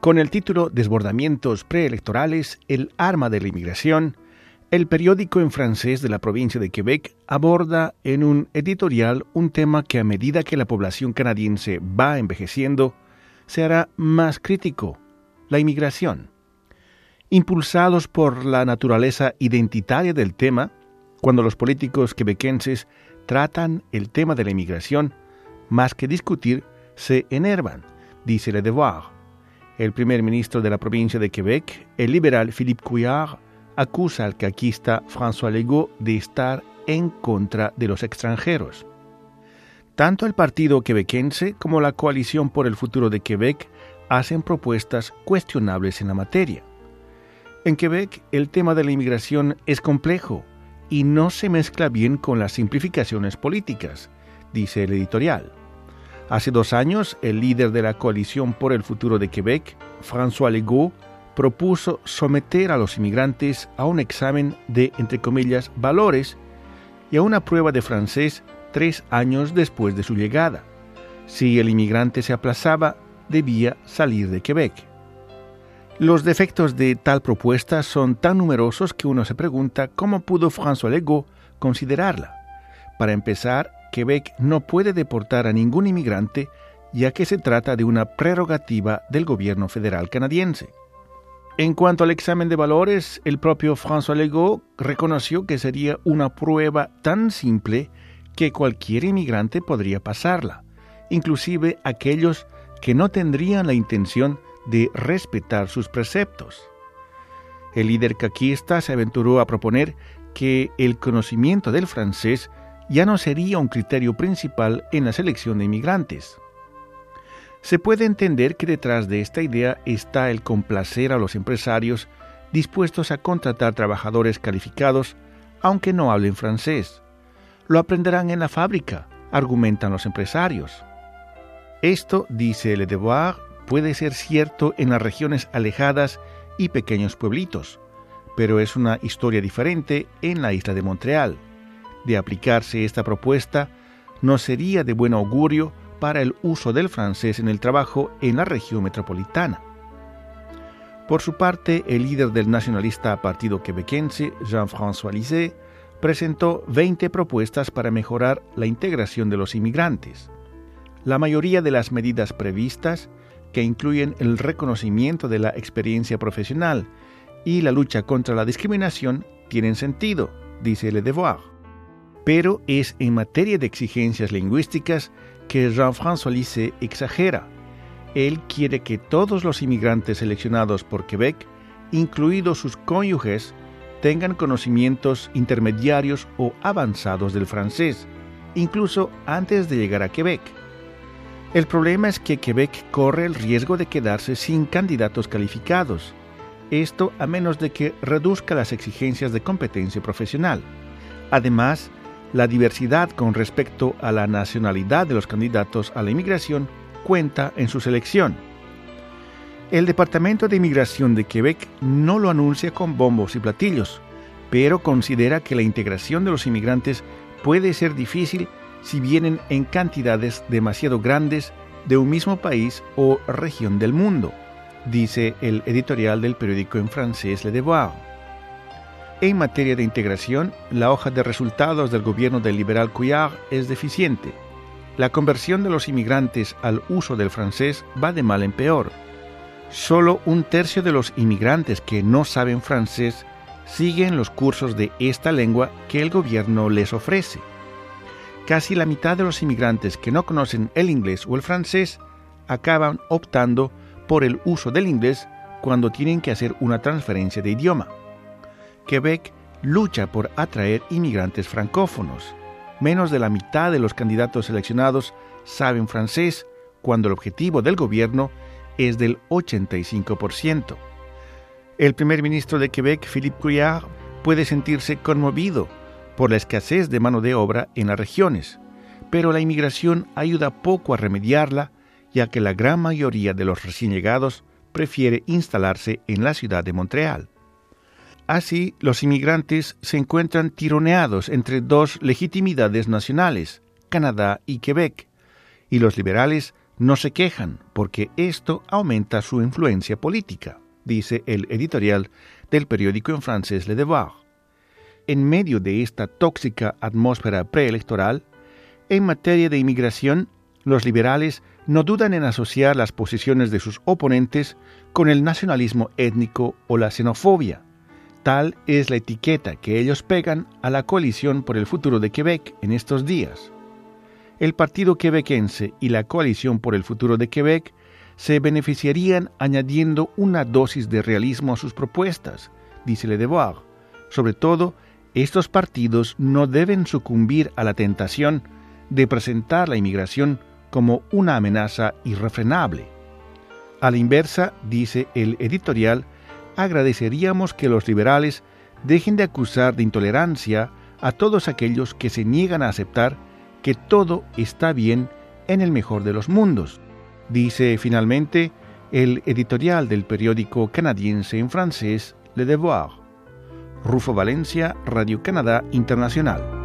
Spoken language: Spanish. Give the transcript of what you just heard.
Con el título Desbordamientos preelectorales, el arma de la inmigración, el periódico en francés de la provincia de Quebec aborda en un editorial un tema que a medida que la población canadiense va envejeciendo, se hará más crítico, la inmigración. Impulsados por la naturaleza identitaria del tema, cuando los políticos quebequenses tratan el tema de la inmigración, más que discutir, se enervan, dice Le Devoir el primer ministro de la provincia de Quebec, el liberal Philippe Couillard, acusa al caquista François Legault de estar en contra de los extranjeros. Tanto el partido quebequense como la coalición por el futuro de Quebec hacen propuestas cuestionables en la materia. En Quebec el tema de la inmigración es complejo y no se mezcla bien con las simplificaciones políticas, dice el editorial. Hace dos años, el líder de la Coalición por el Futuro de Quebec, François Legault, propuso someter a los inmigrantes a un examen de, entre comillas, valores y a una prueba de francés tres años después de su llegada. Si el inmigrante se aplazaba, debía salir de Quebec. Los defectos de tal propuesta son tan numerosos que uno se pregunta cómo pudo François Legault considerarla. Para empezar, Quebec no puede deportar a ningún inmigrante ya que se trata de una prerrogativa del gobierno federal canadiense. En cuanto al examen de valores, el propio François Legault reconoció que sería una prueba tan simple que cualquier inmigrante podría pasarla, inclusive aquellos que no tendrían la intención de respetar sus preceptos. El líder caquista se aventuró a proponer que el conocimiento del francés ya no sería un criterio principal en la selección de inmigrantes. Se puede entender que detrás de esta idea está el complacer a los empresarios dispuestos a contratar trabajadores calificados aunque no hablen francés. Lo aprenderán en la fábrica, argumentan los empresarios. Esto, dice Le Devoir, puede ser cierto en las regiones alejadas y pequeños pueblitos, pero es una historia diferente en la isla de Montreal de aplicarse esta propuesta, no sería de buen augurio para el uso del francés en el trabajo en la región metropolitana. Por su parte, el líder del nacionalista Partido Quebequense, Jean-François Lisée, presentó 20 propuestas para mejorar la integración de los inmigrantes. La mayoría de las medidas previstas, que incluyen el reconocimiento de la experiencia profesional y la lucha contra la discriminación, tienen sentido, dice Le Devoir pero es en materia de exigencias lingüísticas que Jean-François Lisset exagera. Él quiere que todos los inmigrantes seleccionados por Quebec, incluidos sus cónyuges, tengan conocimientos intermediarios o avanzados del francés, incluso antes de llegar a Quebec. El problema es que Quebec corre el riesgo de quedarse sin candidatos calificados, esto a menos de que reduzca las exigencias de competencia profesional. Además, la diversidad con respecto a la nacionalidad de los candidatos a la inmigración cuenta en su selección. El Departamento de Inmigración de Quebec no lo anuncia con bombos y platillos, pero considera que la integración de los inmigrantes puede ser difícil si vienen en cantidades demasiado grandes de un mismo país o región del mundo, dice el editorial del periódico en francés Le Devoir. En materia de integración, la hoja de resultados del gobierno del liberal Couillard es deficiente. La conversión de los inmigrantes al uso del francés va de mal en peor. Solo un tercio de los inmigrantes que no saben francés siguen los cursos de esta lengua que el gobierno les ofrece. Casi la mitad de los inmigrantes que no conocen el inglés o el francés acaban optando por el uso del inglés cuando tienen que hacer una transferencia de idioma. Quebec lucha por atraer inmigrantes francófonos. Menos de la mitad de los candidatos seleccionados saben francés, cuando el objetivo del gobierno es del 85%. El primer ministro de Quebec, Philippe Couillard, puede sentirse conmovido por la escasez de mano de obra en las regiones, pero la inmigración ayuda poco a remediarla, ya que la gran mayoría de los recién llegados prefiere instalarse en la ciudad de Montreal. Así, los inmigrantes se encuentran tironeados entre dos legitimidades nacionales, Canadá y Quebec, y los liberales no se quejan porque esto aumenta su influencia política, dice el editorial del periódico en francés Le Devoir. En medio de esta tóxica atmósfera preelectoral, en materia de inmigración, los liberales no dudan en asociar las posiciones de sus oponentes con el nacionalismo étnico o la xenofobia. Tal es la etiqueta que ellos pegan a la coalición por el futuro de Quebec en estos días. El Partido Quebequense y la Coalición por el Futuro de Quebec se beneficiarían añadiendo una dosis de realismo a sus propuestas, dice Le Devoir. Sobre todo, estos partidos no deben sucumbir a la tentación de presentar la inmigración como una amenaza irrefrenable. A la inversa, dice el editorial, agradeceríamos que los liberales dejen de acusar de intolerancia a todos aquellos que se niegan a aceptar que todo está bien en el mejor de los mundos, dice finalmente el editorial del periódico canadiense en francés Le Devoir. Rufo Valencia, Radio Canadá Internacional.